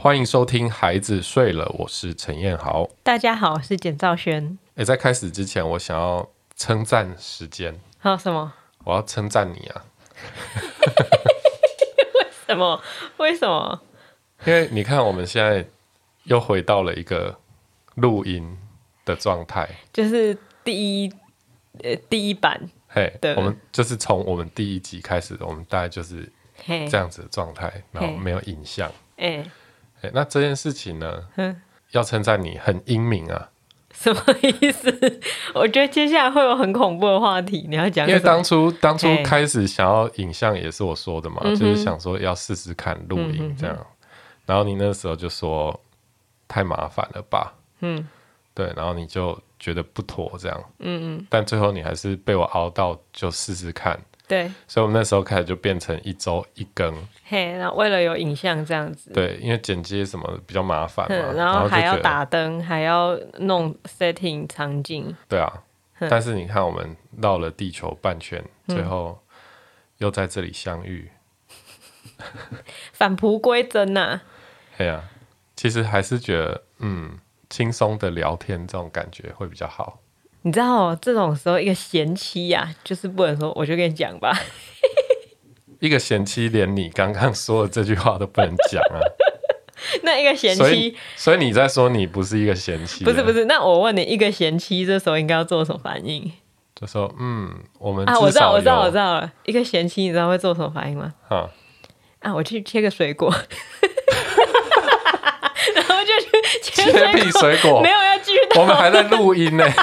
欢迎收听《孩子睡了》，我是陈彦豪。大家好，我是简兆轩。诶，在开始之前，我想要称赞时间。还有什么？我要称赞你啊！为什么？为什么？因为你看，我们现在又回到了一个录音的状态，就是第一呃第一版。嘿，我们就是从我们第一集开始，我们大概就是这样子的状态，然后没有影像。哎，那这件事情呢？要称赞你很英明啊！什么意思？我觉得接下来会有很恐怖的话题，你要讲。因为当初当初开始想要影像也是我说的嘛，就是想说要试试看录音这样。然后你那时候就说太麻烦了吧？嗯，对，然后你就觉得不妥这样。嗯嗯。但最后你还是被我熬到，就试试看。对。所以我们那时候开始就变成一周一更。嘿，那为了有影像这样子。对，因为剪接什么比较麻烦嘛，然后还要打灯，还要弄 setting 场景。对啊。但是你看，我们绕了地球半圈，最后又在这里相遇。返璞归真呐。对啊，其实还是觉得，嗯，轻松的聊天这种感觉会比较好。你知道，这种时候一个贤妻呀，就是不能说，我就跟你讲吧。一个贤妻连你刚刚说的这句话都不能讲啊。那一个贤妻，所以，所以你在说你不是一个贤妻？不是不是，那我问你，一个贤妻这时候应该要做什么反应？就说，嗯，我们啊，我知道，我知道，我知道了。一个贤妻，你知道会做什么反应吗？啊啊，我去切个水果。切屁水果，没有要继续。我们还在录音呢，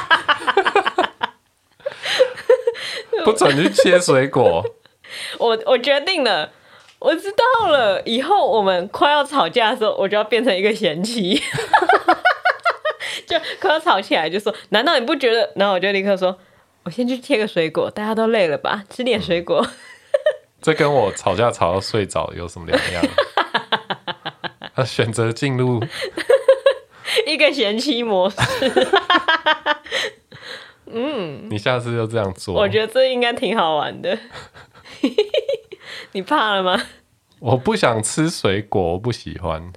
不准去切水果。我我决定了，我知道了。以后我们快要吵架的时候，我就要变成一个贤妻，就快要吵起来，就说：“难道你不觉得？”然后我就立刻说：“我先去切个水果，大家都累了吧？吃点水果。”这跟我吵架吵到睡着有什么两样？他选择进入。一个贤妻模式，嗯，你下次就这样做。我觉得这应该挺好玩的。你怕了吗？我不想吃水果，我不喜欢。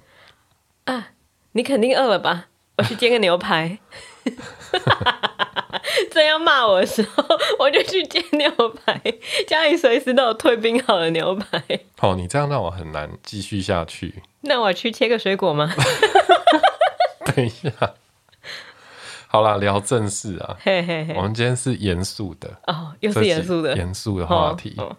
啊，你肯定饿了吧？我去煎个牛排。这样骂我的时候，我就去煎牛排，家里随时都有退冰好的牛排。哦，你这样让我很难继续下去。那我去切个水果吗？等一下，好啦，聊正事啊。嘿嘿嘿，我们今天是严肃的哦，又是严肃的严肃的话题。哎、哦哦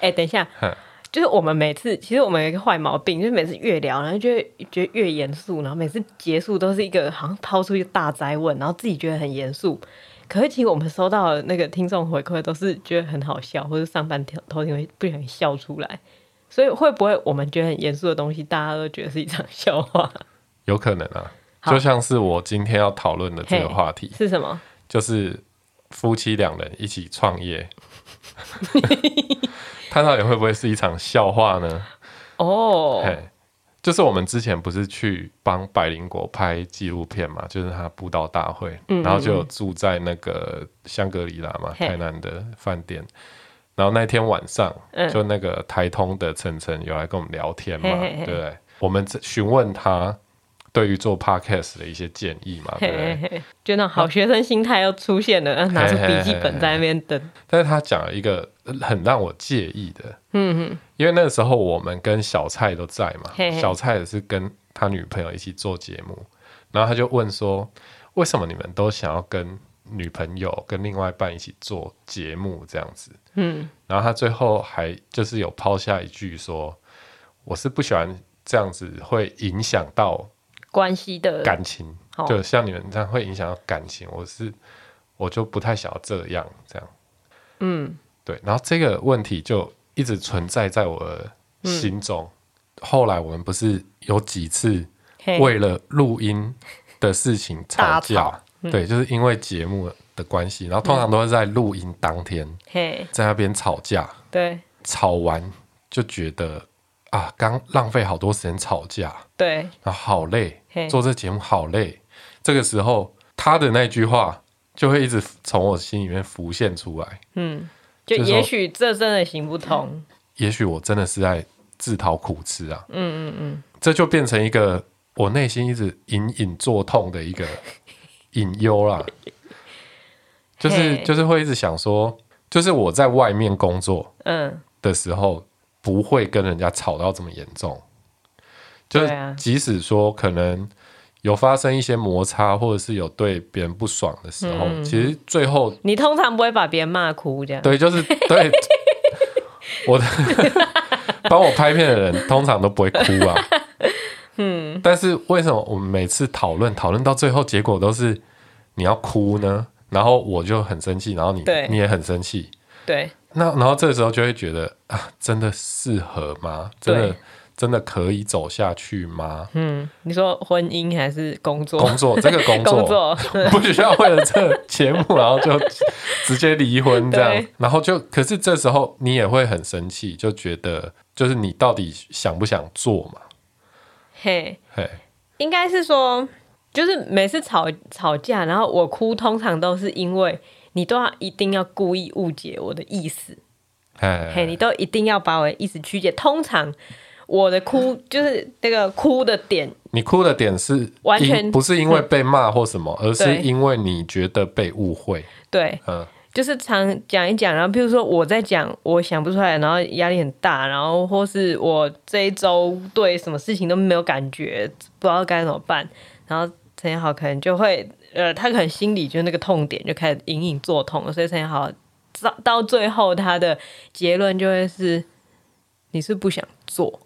欸，等一下，就是我们每次，其实我们有一个坏毛病，就是每次越聊，然后就会觉得越严肃，然后每次结束都是一个好像抛出一个大哉问，然后自己觉得很严肃。可是其实我们收到的那个听众回馈都是觉得很好笑，或者上班偷听会不小心笑出来。所以会不会我们觉得很严肃的东西，大家都觉得是一场笑话？有可能啊。就像是我今天要讨论的这个话题是什么？就是夫妻两人一起创业，他到底会不会是一场笑话呢？哦，嘿，就是我们之前不是去帮百灵果拍纪录片嘛，就是他布道大会，然后就住在那个香格里拉嘛，台南的饭店。然后那天晚上，就那个台通的晨晨有来跟我们聊天嘛，对不对？我们询问他。对于做 podcast 的一些建议嘛，对不对？就那种好学生心态又出现了，拿出笔记本在那边等。但是他讲了一个很让我介意的，嗯哼，因为那个时候我们跟小蔡都在嘛，小蔡也是跟他女朋友一起做节目，然后他就问说，为什么你们都想要跟女朋友跟另外一半一起做节目这样子？嗯，然后他最后还就是有抛下一句说，我是不喜欢这样子会影响到。关系的感情，就像你们这样会影响到感情，我是我就不太想要这样这样，嗯，对。然后这个问题就一直存在在我的心中。后来我们不是有几次为了录音的事情吵架，对，就是因为节目的关系。然后通常都是在录音当天，在那边吵架，对，吵完就觉得。啊，刚浪费好多时间吵架，对，啊，好累，做这节目好累。这个时候，他的那句话就会一直从我心里面浮现出来。嗯，就也许这真的行不通，也许我真的是在自讨苦吃啊。嗯嗯嗯，这就变成一个我内心一直隐隐作痛的一个隐忧啦。就是就是会一直想说，就是我在外面工作嗯的时候，不会跟人家吵到这么严重。就是即使说可能有发生一些摩擦，或者是有对别人不爽的时候，其实最后你通常不会把别人骂哭这样。对，就是对 我的 帮我拍片的人通常都不会哭啊。嗯，但是为什么我们每次讨论讨论到最后，结果都是你要哭呢？然后我就很生气，然后你你也很生气，对。那然后这时候就会觉得啊，真的适合吗？真的真的可以走下去吗？嗯，你说婚姻还是工作？工作这个工作，工作 不需要为了这个节目，然后就直接离婚这样。然后就可是这时候你也会很生气，就觉得就是你到底想不想做嘛？嘿嘿，应该是说。就是每次吵吵架，然后我哭，通常都是因为你都要一定要故意误解我的意思，嘿，嘿，你都一定要把我的意思曲解。通常我的哭就是那个哭的点，你哭的点是完全不是因为被骂或什么，而是因为你觉得被误会。对，嗯，就是常讲一讲，然后譬如说我在讲，我想不出来，然后压力很大，然后或是我这一周对什么事情都没有感觉，不知道该怎么办，然后。陈彦豪可能就会，呃，他可能心里就那个痛点就开始隐隐作痛，所以陈彦豪到到最后他的结论就会是，你是不想做，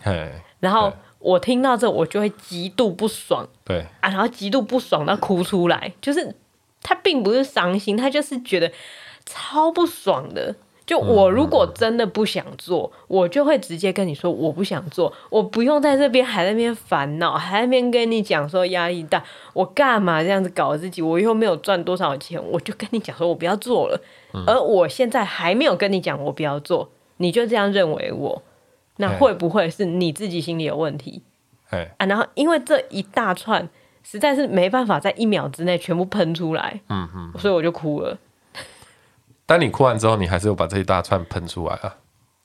嘿，然后我听到这我就会极度不爽，对。啊，然后极度不爽到哭出来，就是他并不是伤心，他就是觉得超不爽的。就我如果真的不想做，嗯，我就会直接跟你说我不想做，我不用在这边还在那边烦恼，还在那边跟你讲说压力大，我干嘛这样子搞自己？我又没有赚多少钱，我就跟你讲说我不要做了。嗯，而我现在还没有跟你讲我不要做，你就这样认为我，那会不会是你自己心里有问题？哎啊，然后因为这一大串实在是没办法在一秒之内全部喷出来，嗯嗯，所以我就哭了。但你哭完之后，你还是有把这一大串喷出来啊？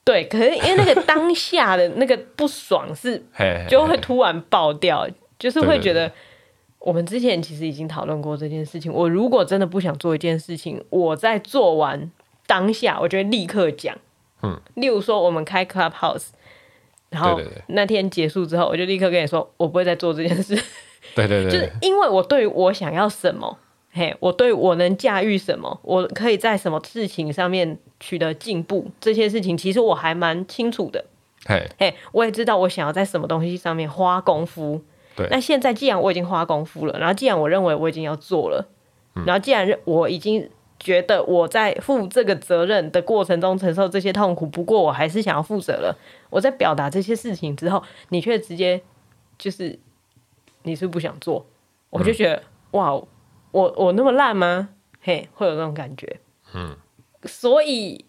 对，可是因为那个当下的那个不爽是，就会突然爆掉，就是会觉得我们之前其实已经讨论过这件事情。我如果真的不想做一件事情，我在做完当下，我就会立刻讲。嗯，例如说我们开 Clubhouse，然后那天结束之后，我就立刻跟你说，我不会再做这件事。对对对，就是因为我对于我想要什么。嘿、我对我能驾驭什么，我可以在什么事情上面取得进步，这些事情其实我还蛮清楚的。嘿，嘿，我也知道我想要在什么东西上面花功夫。对，那现在既然我已经花功夫了，然后既然我认为我已经要做了，嗯、然后既然我已经觉得我在负这个责任的过程中承受这些痛苦，不过我还是想要负责了。我在表达这些事情之后，你却直接就是你是不想做，我就觉得、嗯、哇。我我那么烂吗？嘿，会有那种感觉。嗯，所以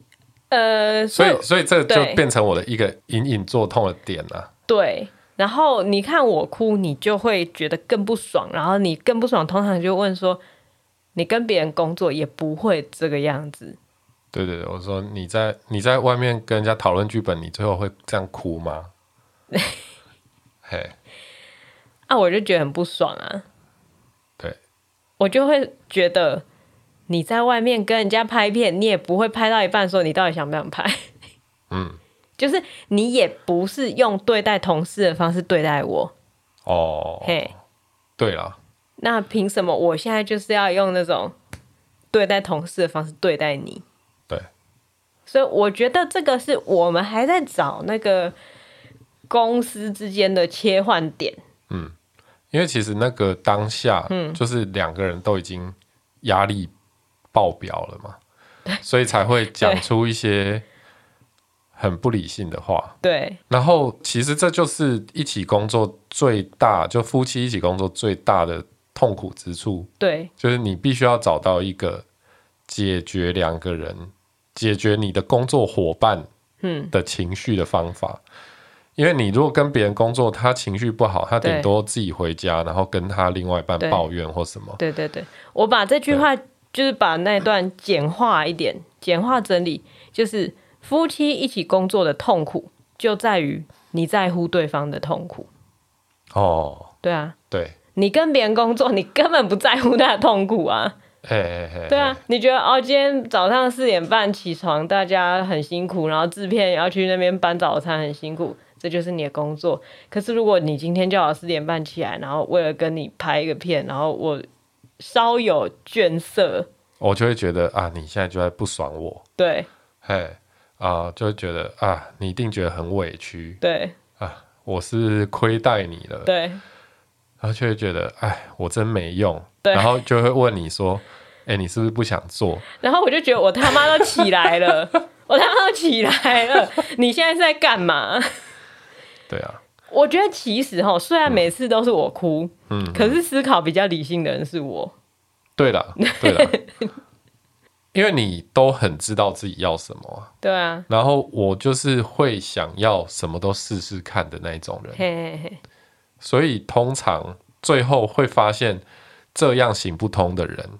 呃，所以所以，所以这就变成我的一个隐隐作痛的点了。对，然后你看我哭，你就会觉得更不爽，然后你更不爽，通常就问说，你跟别人工作也不会这个样子。对对对，我说你在你在外面跟人家讨论剧本，你最后会这样哭吗？嘿，啊，我就觉得很不爽啊。对我就会觉得你在外面跟人家拍片，你也不会拍到一半说你到底想不想拍。嗯，就是你也不是用对待同事的方式对待我。哦，嘿，对了，那凭什么我现在就是要用那种对待同事的方式对待你？对，所以我觉得这个是我们还在找那个公司之间的切换点。嗯。因为其实那个当下，嗯，就是两个人都已经压力爆表了嘛，嗯，所以才会讲出一些很不理性的话。对，然后其实这就是一起工作最大，就夫妻一起工作最大的痛苦之处。对，就是你必须要找到一个解决两个人，解决你的工作伙伴嗯的情绪的方法。嗯因为你如果跟别人工作，他情绪不好，他顶多自己回家，然后跟他另外一半抱怨或什么。对对对，我把这句话就是把那段简化一点，简化整理，就是夫妻一起工作的痛苦就在于你在乎对方的痛苦。哦，对啊，对，你跟别人工作，你根本不在乎他的痛苦啊。嘿嘿嘿，对啊，你觉得哦，今天早上四点半起床，大家很辛苦，然后制片也要去那边搬早餐，很辛苦，这就是你的工作。可是如果你今天叫我四点半起来，然后为了跟你拍一个片，然后我稍有倦色，我就会觉得啊，你现在就在不爽我。对，嘿啊，就会觉得啊，你一定觉得很委屈。对啊，我是亏待你了。对，然后就会觉得哎，我真没用。对，然后就会问你说。哎、欸，你是不是不想做？然后我就觉得我他妈都起来了，我他妈都起来了，你现在是在干嘛？对啊，我觉得其实哈，虽然每次都是我哭，嗯，可是思考比较理性的人是我。对了，对了，因为你都很知道自己要什么，对啊。然后我就是会想要什么都试试看的那一种人，嘿嘿嘿。所以通常最后会发现这样行不通的人。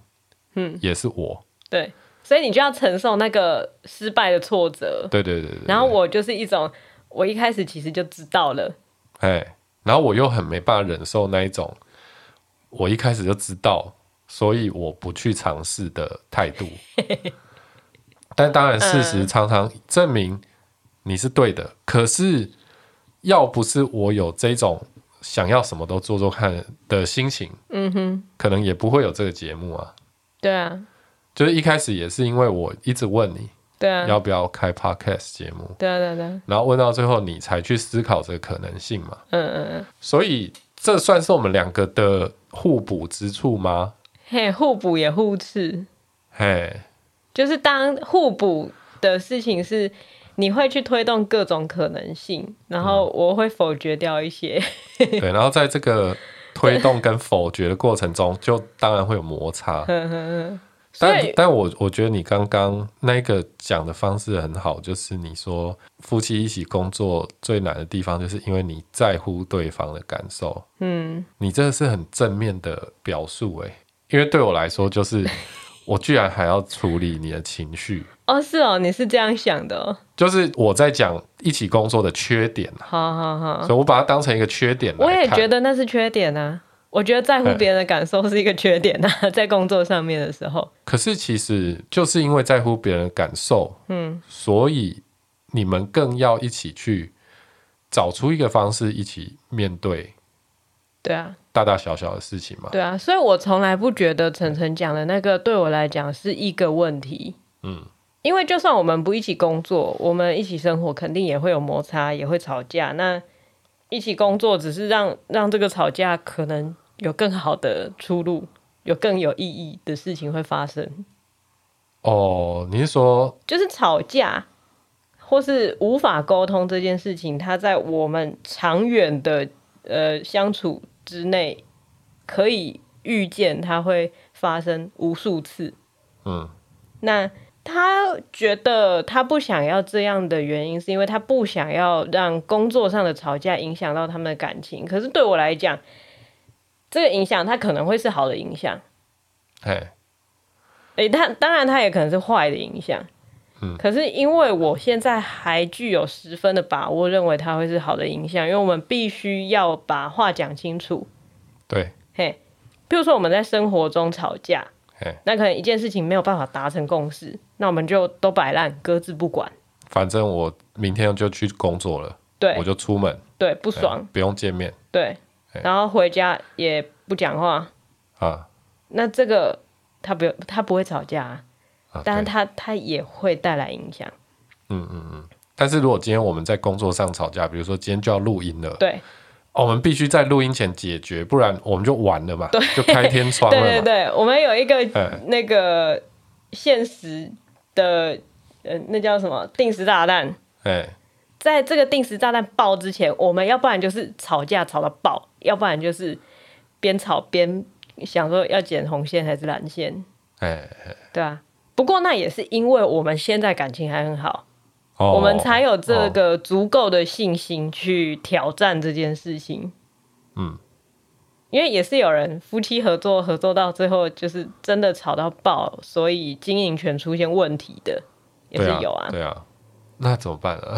嗯，也是我。对，所以你就要承受那个失败的挫折。对对对对。然后我就是一种，我一开始其实就知道了。哎，然后我又很没办法忍受那一种，我一开始就知道，所以我不去尝试的态度。但当然，事实常常证明你是对的。嗯。可是，要不是我有这种想要什么都做做看的心情，嗯哼，可能也不会有这个节目啊。对啊，就是一开始也是因为我一直问你，对啊，要不要开 podcast 节目？对啊，对啊，对啊，然后问到最后，你才去思考这个可能性嘛。嗯嗯嗯。所以这算是我们两个的互补之处吗？嘿，互补也互斥。嘿，就是当互补的事情是你会去推动各种可能性，然后我会否决掉一些。嗯、对，然后在这个。推动跟否决的过程中，就当然会有摩擦。但但我我觉得你刚刚那个讲的方式很好，就是你说夫妻一起工作最难的地方，就是因为你在乎对方的感受。嗯，你这个是很正面的表述诶，因为对我来说，就是 我居然还要处理你的情绪。哦，是哦，你是这样想的哦，就是我在讲一起工作的缺点，好好好，所以我把它当成一个缺点。我也觉得那是缺点啊，我觉得在乎别人的感受是一个缺点啊，在工作上面的时候。可是其实就是因为在乎别人的感受，嗯，所以你们更要一起去找出一个方式，一起面对。对啊，大大小小的事情嘛。对啊，所以我从来不觉得晨晨讲的那个对我来讲是一个问题。嗯。因为就算我们不一起工作，我们一起生活，肯定也会有摩擦，也会吵架。那一起工作只是让让这个吵架可能有更好的出路，有更有意义的事情会发生。哦，你是说，就是吵架或是无法沟通这件事情，它在我们长远的呃相处之内，可以预见它会发生无数次。嗯，那。他觉得他不想要这样的原因，是因为他不想要让工作上的吵架影响到他们的感情。可是对我来讲，这个影响它可能会是好的影响。哎，哎，他当然它也可能是坏的影响。嗯，可是因为我现在还具有十分的把握，认为它会是好的影响，因为我们必须要把话讲清楚。对，嘿，譬如说我们在生活中吵架。那可能一件事情没有办法达成共识，那我们就都摆烂，搁置不管。反正我明天就去工作了，对，我就出门，对，不爽，不用见面，对，然后回家也不讲话啊。那这个他不他不会吵架啊，啊但是他他也会带来影响。嗯嗯嗯。但是如果今天我们在工作上吵架，比如说今天就要录音了，对。我们必须在录音前解决，不然我们就完了嘛，对，就开天窗了。对对对，我们有一个那个现实的，呃，那叫什么定时炸弹？哎，在这个定时炸弹爆之前，我们要不然就是吵架吵到爆，要不然就是边吵边想说要剪红线还是蓝线。哎，对啊。不过那也是因为我们现在感情还很好。我们才有这个足够的信心去挑战这件事情。嗯，因为也是有人夫妻合作合作到最后，就是真的吵到爆，所以经营权出现问题的，也是有啊。对啊，那怎么办呢？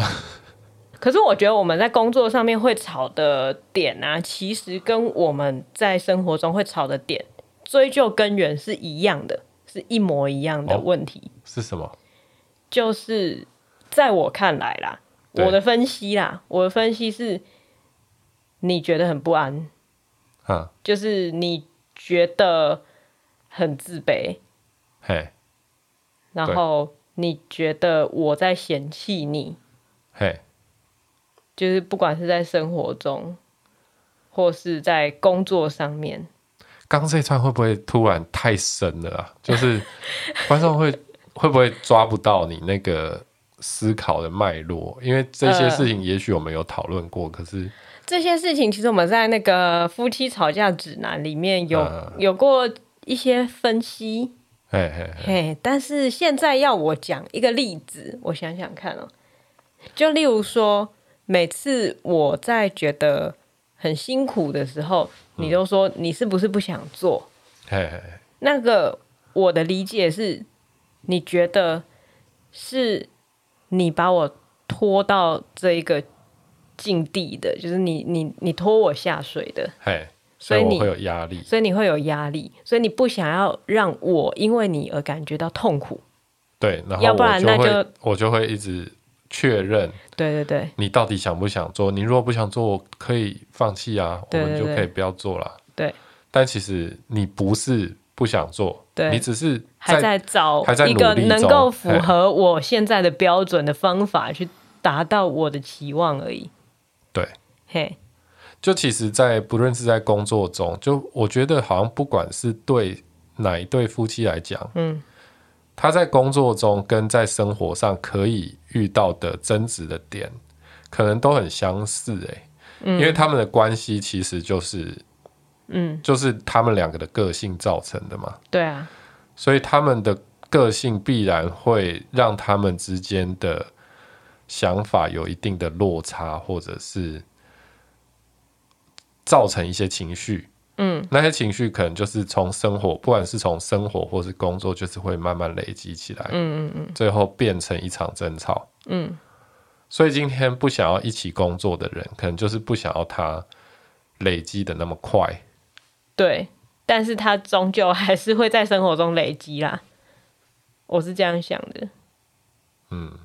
可是我觉得我们在工作上面会吵的点啊，其实跟我们在生活中会吵的点追究根源是一样的，是一模一样的问题。哦，是什么？就是在我看来啦，我的分析啦，我的分析是，你觉得很不安，啊，就是你觉得很自卑，嘿，然后你觉得我在嫌弃你，嘿。就是不管是在生活中，或是在工作上面，刚这一串会不会突然太深了啊？就是观众会会不会抓不到你那个思考的脉络？因为这些事情也许我们有讨论过，呃，可是这些事情其实我们在那个夫妻吵架指南里面有，呃，有过一些分析。嘿嘿嘿，但是现在要我讲一个例子，我想想看哦，就例如说。每次我在觉得很辛苦的时候，嗯、你都说你是不是不想做？嘿嘿嘿，那个我的理解是，你觉得是你把我拖到这一个境地的，就是你你你拖我下水的。嘿，所以你会有压力，所以你会有压力，所以你不想要让我因为你而感觉到痛苦。对，然后要不然那就我就会一直。确认，对对对，你到底想不想做？你如果不想做，我可以放弃啊，我们就可以不要做了。对，但其实你不是不想做，对，你只是在还在找一个能够符合我现在的标准的方法去达到我的期望而已。对，嘿，就其实，在不论是在工作中，就我觉得好像不管是对哪一对夫妻来讲，嗯。他在工作中跟在生活上可以遇到的争执的点，可能都很相似诶、欸嗯，因为他们的关系其实就是，嗯，就是他们两个的个性造成的嘛。对啊，所以他们的个性必然会让他们之间的想法有一定的落差，或者是造成一些情绪。嗯，那些情绪可能就是从生活，不管是从生活或是工作，就是会慢慢累积起来。嗯嗯嗯，最后变成一场争吵。嗯，所以今天不想要一起工作的人，可能就是不想要他累积的那么快。对，但是他终究还是会在生活中累积啦。我是这样想的。嗯，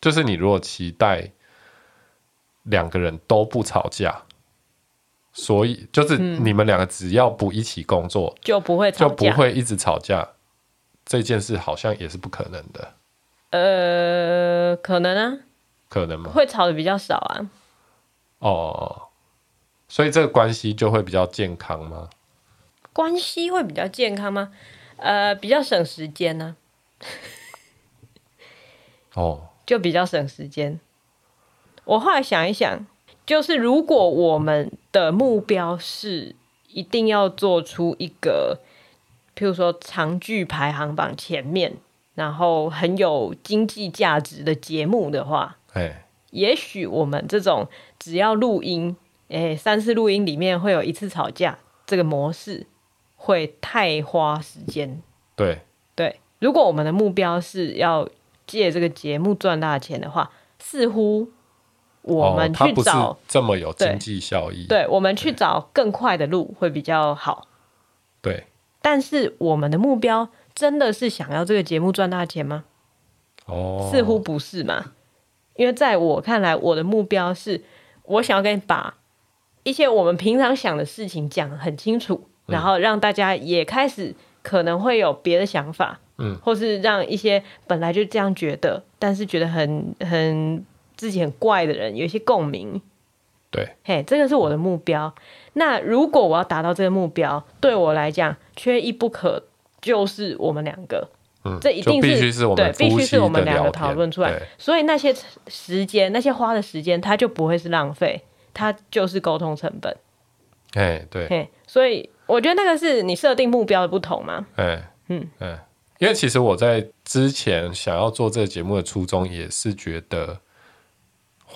就是你如果期待两个人都不吵架。所以就是你们两个只要不一起工作，嗯、就不会吵架，就不会一直吵架。这件事好像也是不可能的。呃，可能啊，可能吗？会吵的比较少啊。哦，所以这个关系就会比较健康吗？关系会比较健康吗？呃，比较省时间呢、啊。哦，就比较省时间。我后来想一想。就是如果我们的目标是一定要做出一个，譬如说长剧排行榜前面，然后很有经济价值的节目的话，也许我们这种只要录音，哎，三次录音里面会有一次吵架，这个模式会太花时间。对对，如果我们的目标是要借这个节目赚大钱的话，似乎。我们去找、哦、这么有经济效益，对，对，我们去找更快的路会比较好。对，但是我们的目标真的是想要这个节目赚大钱吗？哦，似乎不是嘛。因为在我看来，我的目标是我想要跟你把一些我们平常想的事情讲很清楚，嗯，然后让大家也开始可能会有别的想法，嗯，或是让一些本来就这样觉得，但是觉得很很。自己很怪的人有一些共鸣，对，嘿，这个是我的目标。那如果我要达到这个目标，对我来讲缺一不可，就是我们两个，嗯，这一定是必须是我们对，必须是我们两个讨论出来。所以那些时间，那些花的时间，它就不会是浪费，它就是沟通成本。哎，对，嘿，所以我觉得那个是你设定目标的不同嘛。哎，嗯，嗯，因为其实我在之前想要做这个节目的初衷，也是觉得。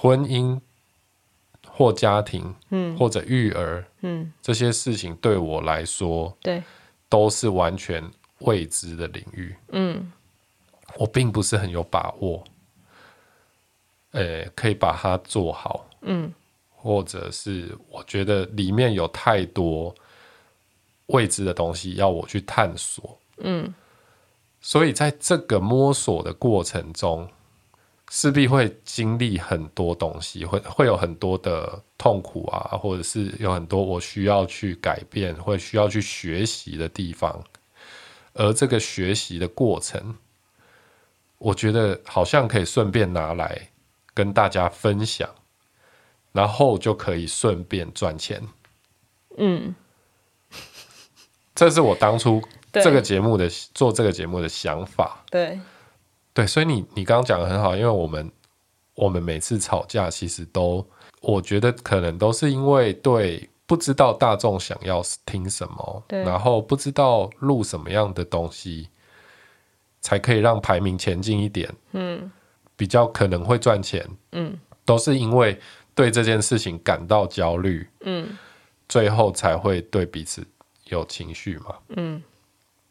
婚姻或家庭，嗯，或者育儿，嗯，这些事情对我来说，对，都是完全未知的领域，嗯，我并不是很有把握。呃，可以把它做好，嗯，或者是我觉得里面有太多未知的东西要我去探索，嗯，所以在这个摸索的过程中，势必会经历很多东西，会会有很多的痛苦啊，或者是有很多我需要去改变，或需要去学习的地方。而这个学习的过程，我觉得好像可以顺便拿来跟大家分享，然后就可以顺便赚钱。嗯，这是我当初这个节目的做这个节目的想法。对。对，所以你你刚刚讲的很好，因为我们我们每次吵架，其实都我觉得可能都是因为对不知道大众想要听什么，对，然后不知道录什么样的东西才可以让排名前进一点，嗯，比较可能会赚钱，嗯，都是因为对这件事情感到焦虑，嗯，最后才会对彼此有情绪嘛，嗯，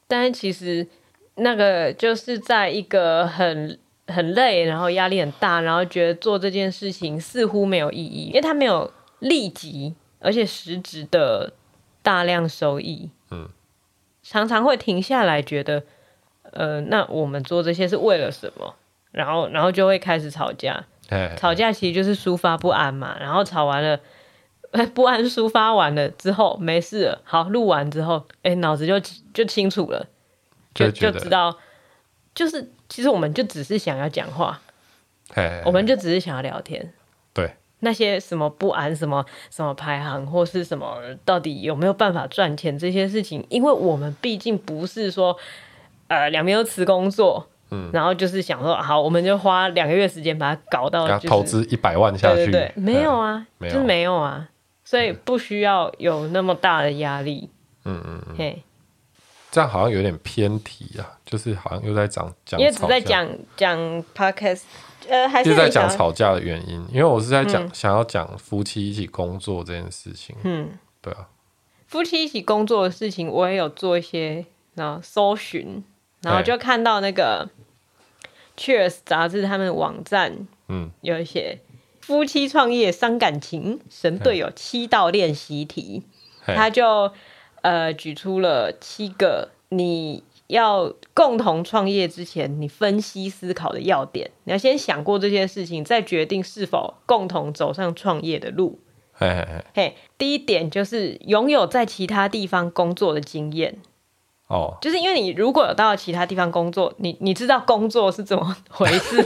但是其实。那个就是在一个很很累，然后压力很大，然后觉得做这件事情似乎没有意义，因为它没有立即而且实质的大量收益。嗯，常常会停下来，觉得，呃，那我们做这些是为了什么？然后，然后就会开始吵架。吵架其实就是抒发不安嘛。然后吵完了，不安抒发完了之后没事了。好，录完之后，哎，脑子就就清楚了。就就知道，就是其实我们就只是想要讲话，嘿嘿嘿，我们就只是想要聊天。对，那些什么不安、什么什么排行或是什么，到底有没有办法赚钱这些事情，因为我们毕竟不是说，呃，两边都辞工作，嗯，然后就是想说，好，我们就花两个月时间把它搞到，就是，投资一百万下去，对对对，没有啊，嗯、就是没有啊，所以不需要有那么大的压力。嗯嗯嗯，嘿。这样好像有点偏题啊，就是好像又在讲讲，因为只在讲讲 podcast，呃，还是在讲吵架的原因。因为我是在讲、嗯、想要讲夫妻一起工作这件事情。嗯，对啊，夫妻一起工作的事情，我也有做一些然后搜寻，然后就看到那个 Cheers 杂志他们的网站，嗯，有一些夫妻创业伤感情神队友七道练习题，他就。呃，举出了七个你要共同创业之前，你分析思考的要点。你要先想过这些事情，再决定是否共同走上创业的路。嘿嘿嘿，嘿，第一点就是拥有在其他地方工作的经验。哦，就是因为你如果有到其他地方工作，你你知道工作是怎么回事，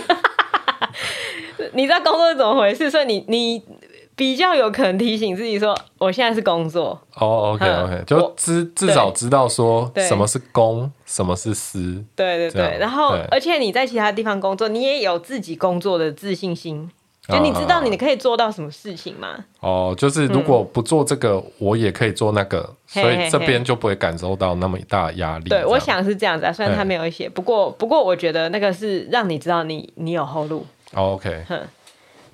你知道工作是怎么回事，所以你你。比较有可能提醒自己说，我现在是工作。哦，OK，OK，就至至少知道说什么是公，什么是私。对对对，然后而且你在其他地方工作，你也有自己工作的自信心，就你知道你可以做到什么事情吗？哦，就是如果不做这个，我也可以做那个，所以这边就不会感受到那么大压力。对，我想是这样子啊，虽然他没有写，不过不过我觉得那个是让你知道你你有后路。OK，哼，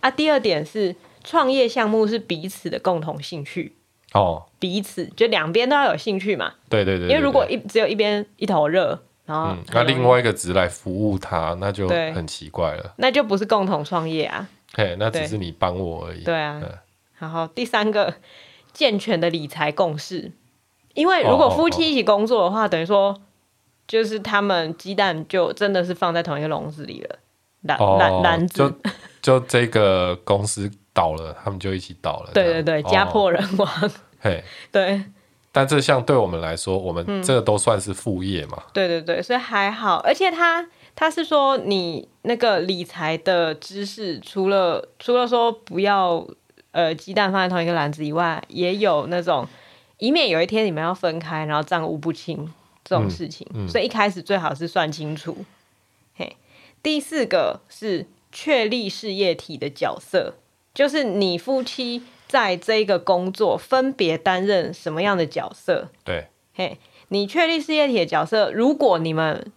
啊，第二点是。创业项目是彼此的共同兴趣哦，彼此就两边都要有兴趣嘛。对对对，因为如果一只有一边一头热，然后那另外一个只是来服务他，那就很奇怪了。那就不是共同创业啊。嘿，那只是你帮我而已。对啊。然后第三个，健全的理财共识，因为如果夫妻一起工作的话，等于说就是他们鸡蛋就真的是放在同一个笼子里了，篮篮篮子。就这个公司。倒了，他们就一起倒了。对对对，家破人亡。嘿，对。但这项对我们来说，我们这个都算是副业嘛。对对对，所以还好。而且他他是说，你那个理财的知识，除了除了说不要呃鸡蛋放在同一个篮子以外，也有那种以免有一天你们要分开，然后账务不清这种事情。所以一开始最好是算清楚。嘿，第四个是确立事业体的角色。就是你夫妻在这个工作分别担任什么样的角色？对，嘿，你确立事业体的角色。如果你们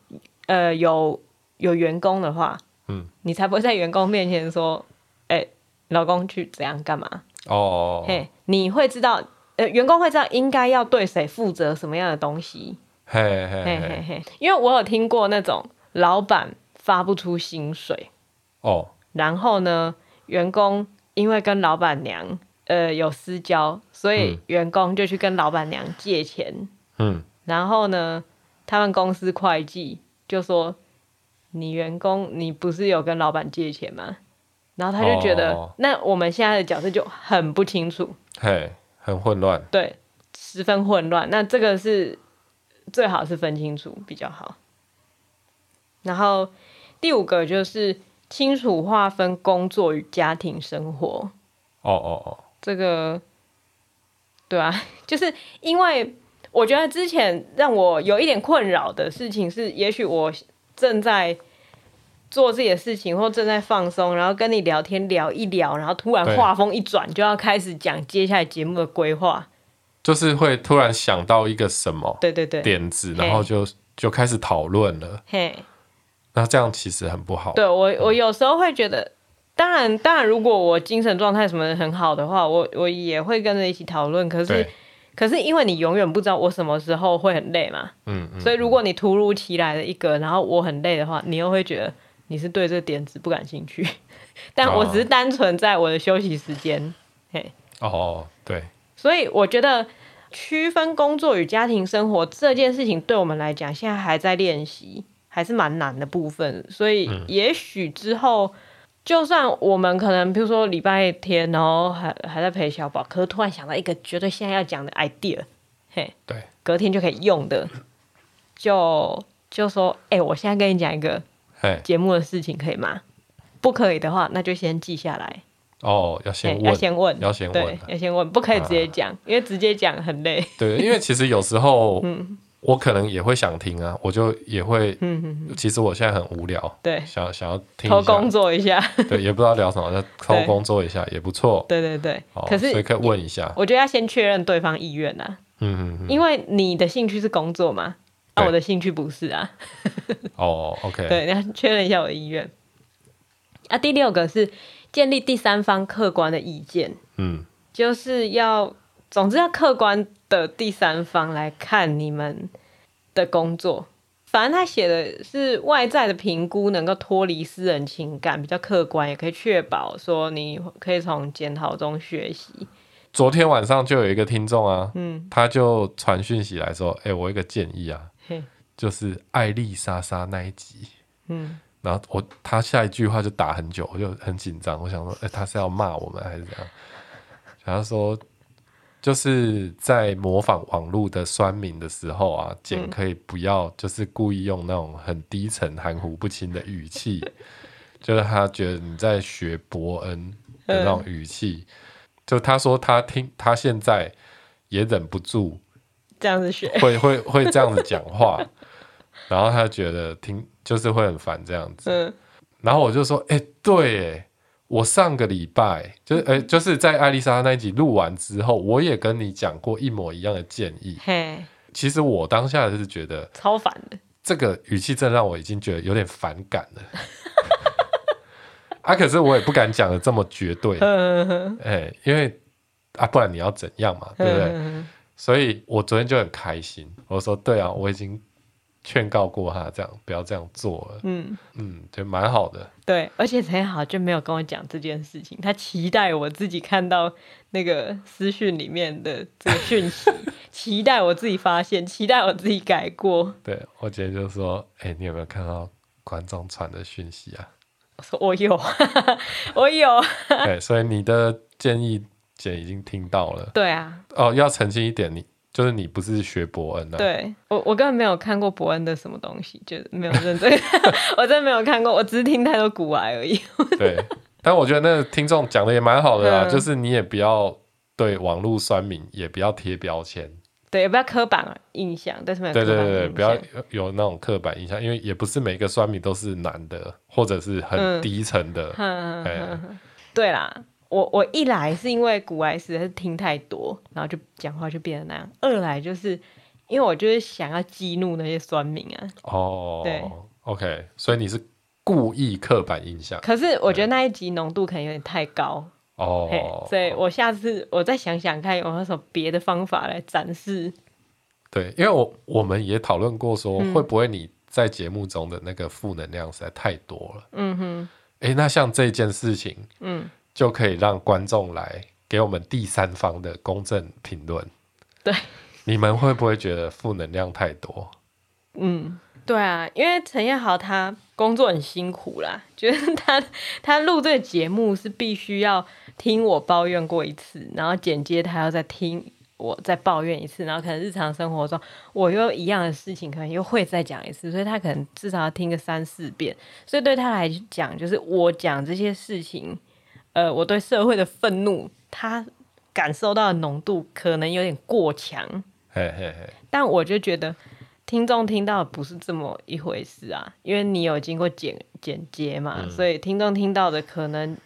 呃有有员工的话，嗯，你才不会在员工面前说，哎、欸，老公去怎样干嘛？哦，嘿，你会知道，呃，员工会知道应该要对谁负责什么样的东西。嘿嘿嘿嘿嘿，因为我有听过那种老板发不出薪水。哦。然后呢，员工因为跟老板娘呃有私交，所以员工就去跟老板娘借钱。嗯，然后呢，他们公司会计就说：“你员工，你不是有跟老板借钱吗？”然后他就觉得，哦、那我们现在的角色就很不清楚，嘿，很混乱，对，十分混乱。那这个是最好是分清楚比较好。然后第五个就是清楚划分工作与家庭生活。哦哦哦，这个，对啊，就是因为我觉得之前让我有一点困扰的事情是，也许我正在。做自己的事情，或正在放松，然后跟你聊天聊一聊，然后突然话锋一转，就要开始讲接下来节目的规划，就是会突然想到一个什么，对对对，点子，然后就就开始讨论了，嘿，那这样其实很不好。对我，我有时候会觉得，当然，当然，如果我精神状态什么的很好的话，我我也会跟着一起讨论。可是，可是因为你永远不知道我什么时候会很累嘛，嗯，嗯，所以如果你突如其来的一个，然后我很累的话，你又会觉得。你是对这点子不感兴趣，但我只是单纯在我的休息时间，哦、嘿。哦，对。所以我觉得区分工作与家庭生活这件事情，对我们来讲，现在还在练习，还是蛮难的部分。所以也许之后，嗯、就算我们可能，比如说礼拜天，然后还还在陪小宝，可是突然想到一个绝对现在要讲的 idea，嘿，对，隔天就可以用的，就就说，哎、欸，我现在跟你讲一个。节目的事情可以吗？不可以的话，那就先记下来。哦，要先问，要先问，要先问，要先问，不可以直接讲，因为直接讲很累。对，因为其实有时候，我可能也会想听啊，我就也会，嗯嗯，其实我现在很无聊，对，想想要听，偷工作一下，对，也不知道聊什么，就偷工作一下也不错。对对对，可是所以可以问一下，我觉得要先确认对方意愿呐，嗯嗯，因为你的兴趣是工作嘛。啊，我的兴趣不是啊。哦、oh,，OK。对，你要确认一下我的意愿。啊，第六个是建立第三方客观的意见。嗯，就是要，总之要客观的第三方来看你们的工作。反正他写的是外在的评估，能够脱离私人情感，比较客观，也可以确保说你可以从检讨中学习。昨天晚上就有一个听众啊，嗯，他就传讯息来说，哎、欸，我有一个建议啊。就是艾丽莎莎那一集，嗯，然后我他下一句话就打很久，我就很紧张，我想说，哎、欸，他是要骂我们还是怎样？然后说，就是在模仿网络的酸民的时候啊，简可以不要就是故意用那种很低沉、含糊不清的语气，就是他觉得你在学伯恩的那种语气，就他说他听他现在也忍不住。这样子学。会会会这样子讲话，然后他觉得听就是会很烦这样子，嗯，然后我就说，哎、欸，对，哎，我上个礼拜就是，哎、欸，就是在艾丽莎那一集录完之后，我也跟你讲过一模一样的建议，嘿，其实我当下就是觉得超烦的，这个语气真让我已经觉得有点反感了，啊，可是我也不敢讲的这么绝对，哎、欸，因为啊，不然你要怎样嘛，对不对？所以我昨天就很开心，我说对啊，我已经劝告过他这样不要这样做了。嗯嗯，就蛮好的。对，而且很好，就没有跟我讲这件事情。他期待我自己看到那个私讯里面的这个讯息，期待我自己发现，期待我自己改过。对，我今天就说，哎、欸，你有没有看到观众传的讯息啊？我说我有，我有。对，所以你的建议。姐已经听到了，对啊，哦，要澄清一点，你就是你不是学伯恩的，对我我根本没有看过伯恩的什么东西，就是没有认真，我真的没有看过，我只是听太多古玩而已。对，但我觉得那个听众讲的也蛮好的啦，嗯、就是你也不要对网络酸民也不要贴标签，对，也不要刻板印象，但是没有对对对对，不要有那种刻板印象，因为也不是每个酸民都是男的，或者是很低层的，对啦。我我一来是因为古埃实在是听太多，然后就讲话就变得那样；二来就是因为我就是想要激怒那些酸民啊。哦，对，OK，所以你是故意刻板印象。可是我觉得那一集浓度可能有点太高哦，所以我下次我再想想看有没有什么别的方法来展示。对，因为我我们也讨论过说，会不会你在节目中的那个负能量实在太多了？嗯哼。哎、欸，那像这件事情，嗯，就可以让观众来给我们第三方的公正评论。对，你们会不会觉得负能量太多？嗯，对啊，因为陈彦豪他工作很辛苦啦，觉 得他他录这个节目是必须要听我抱怨过一次，然后剪接他要再听。我再抱怨一次，然后可能日常生活中我又一样的事情，可能又会再讲一次，所以他可能至少要听个三四遍。所以对他来讲，就是我讲这些事情，呃，我对社会的愤怒，他感受到的浓度可能有点过强。嘿嘿嘿。但我就觉得听众听到的不是这么一回事啊，因为你有经过剪剪接嘛，嗯、所以听众听到的可能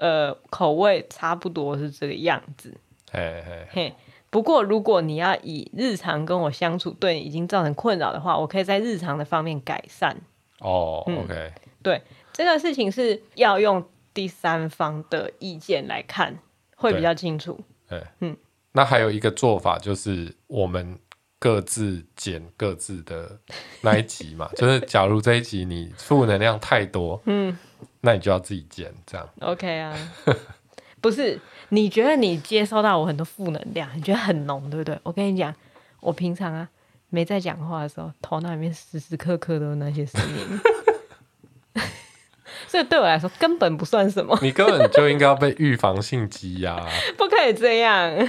呃口味差不多是这个样子。嘿嘿嘿。不过，如果你要以日常跟我相处对你已经造成困扰的话，我可以在日常的方面改善。哦、嗯，对，这个事情是要用第三方的意见来看，会比较清楚。对，嗯，那还有一个做法就是我们各自剪各自的那一集嘛，就是假如这一集你负能量太多，嗯，那你就要自己剪，这样。OK 啊。不是，你觉得你接收到我很多负能量，你觉得很浓，对不对？我跟你讲，我平常啊没在讲话的时候，头脑里面时时刻刻都有那些声音，所以对我来说根本不算什么。你根本就应该要被预防性积压，不可以这样。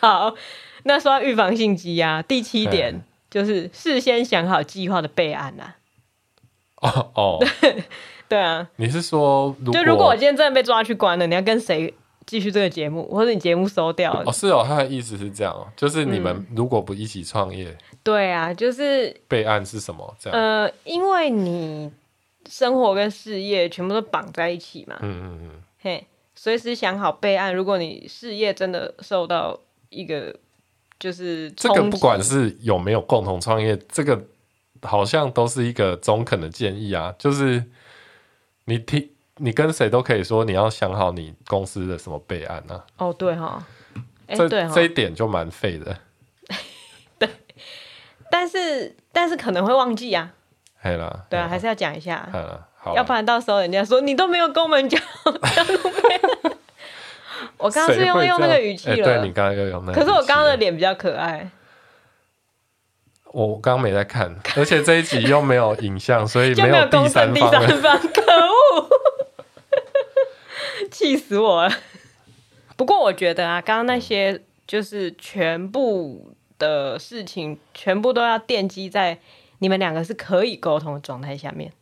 好，那说到预防性积压，第七点就是事先想好计划的备案啊。哦哦，对啊，你是说，就如果我今天真的被抓去关了，你要跟谁？继续这个节目，或者你节目收掉了。哦，是哦，他的意思是这样哦，就是你们如果不一起创业，嗯，对啊，就是备案是什么？这样，呃，因为你生活跟事业全部都绑在一起嘛，嗯嗯嗯，嘿，随时想好备案。如果你事业真的受到一个就是这个，不管是有没有共同创业，这个好像都是一个中肯的建议啊，就是你听。你跟谁都可以说，你要想好你公司的什么备案呢、啊？哦，对哈，欸、这对这一点就蛮废的。对，但是但是可能会忘记啊。对啦，对啊，还是要讲一下。好，要不然到时候人家说你都没有跟我们讲。我刚刚是用用那个语气了，欸、对你刚刚又用那，可是我刚刚的脸比较可爱。我刚刚没在看，而且这一集又没有影像，所以 没有第三方。第三方，可恶！气死我了！不过我觉得啊，刚刚那些就是全部的事情，全部都要奠基在你们两个是可以沟通的状态下面。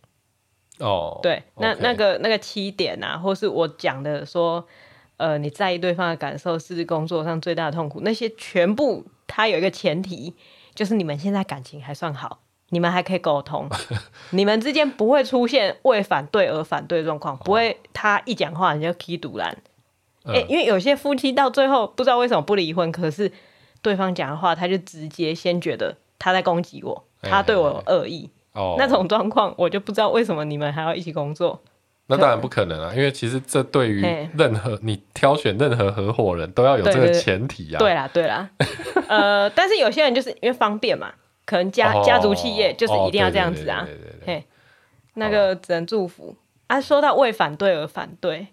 哦，对，那、那个那个七点啊，或是我讲的说，呃，你在意对方的感受是工作上最大的痛苦，那些全部它有一个前提，就是你们现在感情还算好。你们还可以沟通，你们之间不会出现为反对而反对状况，不会他一讲话你就起赌烂。哎、欸，因为有些夫妻到最后不知道为什么不离婚，可是对方讲的话他就直接先觉得他在攻击我，他对我有恶意。哦，那种状况我就不知道为什么你们还要一起工作。那当然不可能啊，因为其实这对于任何你挑选任何合伙人都要有这个前提啊。对啦，对啦，呃，但是有些人就是因为方便嘛。可能家、oh, 家族企业就是一定要这样子啊，嘿，那个只能祝福啊。说到为反对而反对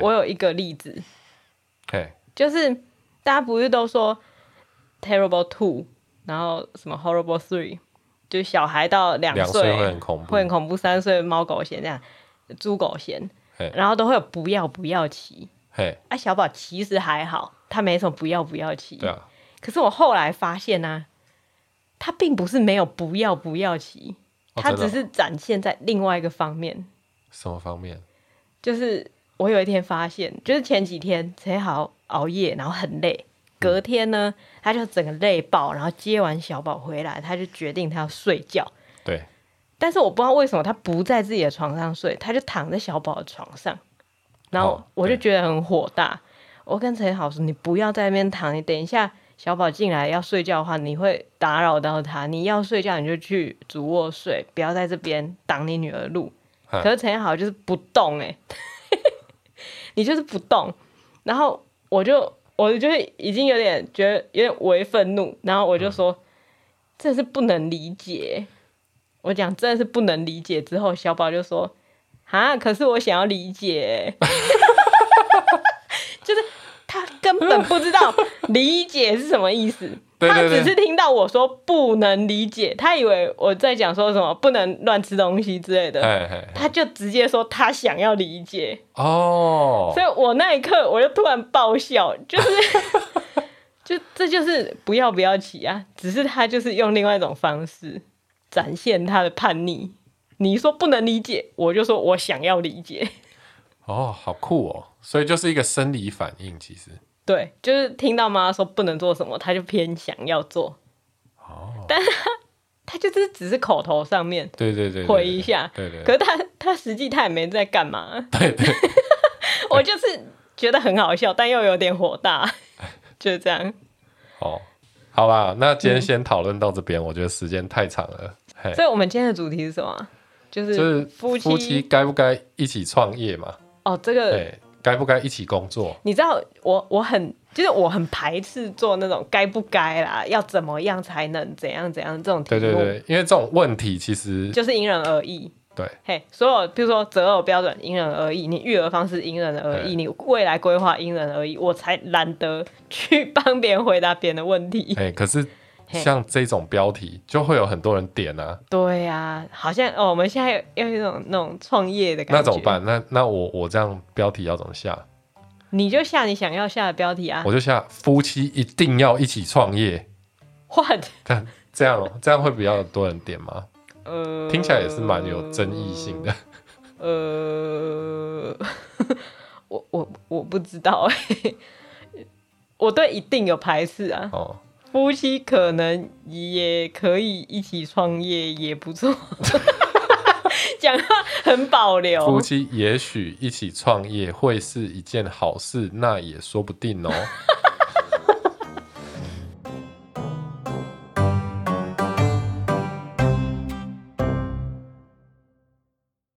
我有一个例子.就是大家不是都说 terrible two，然后什么 horrible three，就小孩到两岁会很恐怖，会很恐怖，三岁猫狗嫌这样，猪狗嫌然后都会有不要不要骑，嘿，啊小宝其实还好，他没什么不要不要骑，对啊，可是我后来发现呢、啊。他并不是没有不要不要骑，他只是展现在另外一个方面。什么方面？就是我有一天发现，就是前几天才好熬夜，然后很累。隔天呢，他就整个累爆，然后接完小宝回来，他就决定他要睡觉。对。但是我不知道为什么他不在自己的床上睡，他就躺在小宝的床上。然后我就觉得很火大。我跟陈豪说：“你不要在那边躺，你等一下。”小宝进来要睡觉的话，你会打扰到他。你要睡觉，你就去主卧睡，不要在这边挡你女儿路。可是陈好就是不动哎，你就是不动。然后我就我就是已经有点觉得有点为愤怒，然后我就说，这、嗯、是不能理解。我讲真的是不能理解之后，小宝就说啊，可是我想要理解，就是他根本不知道理解是什么意思。他只是听到我说不能理解，他以为我在讲说什么不能乱吃东西之类的，他就直接说他想要理解哦。所以我那一刻我就突然爆笑，就是 就这就是不要不要起啊，只是他就是用另外一种方式展现他的叛逆。你说不能理解，我就说我想要理解。哦，好酷哦！所以就是一个生理反应，其实。对，就是听到妈妈说不能做什么，他就偏想要做。哦，但是他他就是只是口头上面对对对回一下，对对。可是他他实际他也没在干嘛。对对。我就是觉得很好笑，但又有点火大，就是这样。哦，好吧，那今天先讨论到这边，我觉得时间太长了。所以，我们今天的主题是什么？就是夫妻夫妻该不该一起创业嘛？哦，这个。该不该一起工作？你知道我我很就是我很排斥做那种该不该啦，要怎么样才能怎样怎样这种题目。对对对，因为这种问题其实就是因人而异。对，嘿，所有比如说择偶标准因人而异，你育儿方式因人而异，你未来规划因人而异，我才懒得去帮别人回答别人的问题。哎，可是。像这种标题就会有很多人点啊。对呀、啊，好像哦，我们现在要有那种那种创业的感觉。那怎么办？那那我我这样标题要怎么下？你就下你想要下的标题啊。我就下夫妻一定要一起创业。What？这这样这样会比较多人点吗？呃，听起来也是蛮有争议性的。呃，我我我不知道哎，我对一定有排斥啊。哦。夫妻可能也可以一起创业，也不错。讲话很保留。夫妻也许一起创业会是一件好事，那也说不定哦。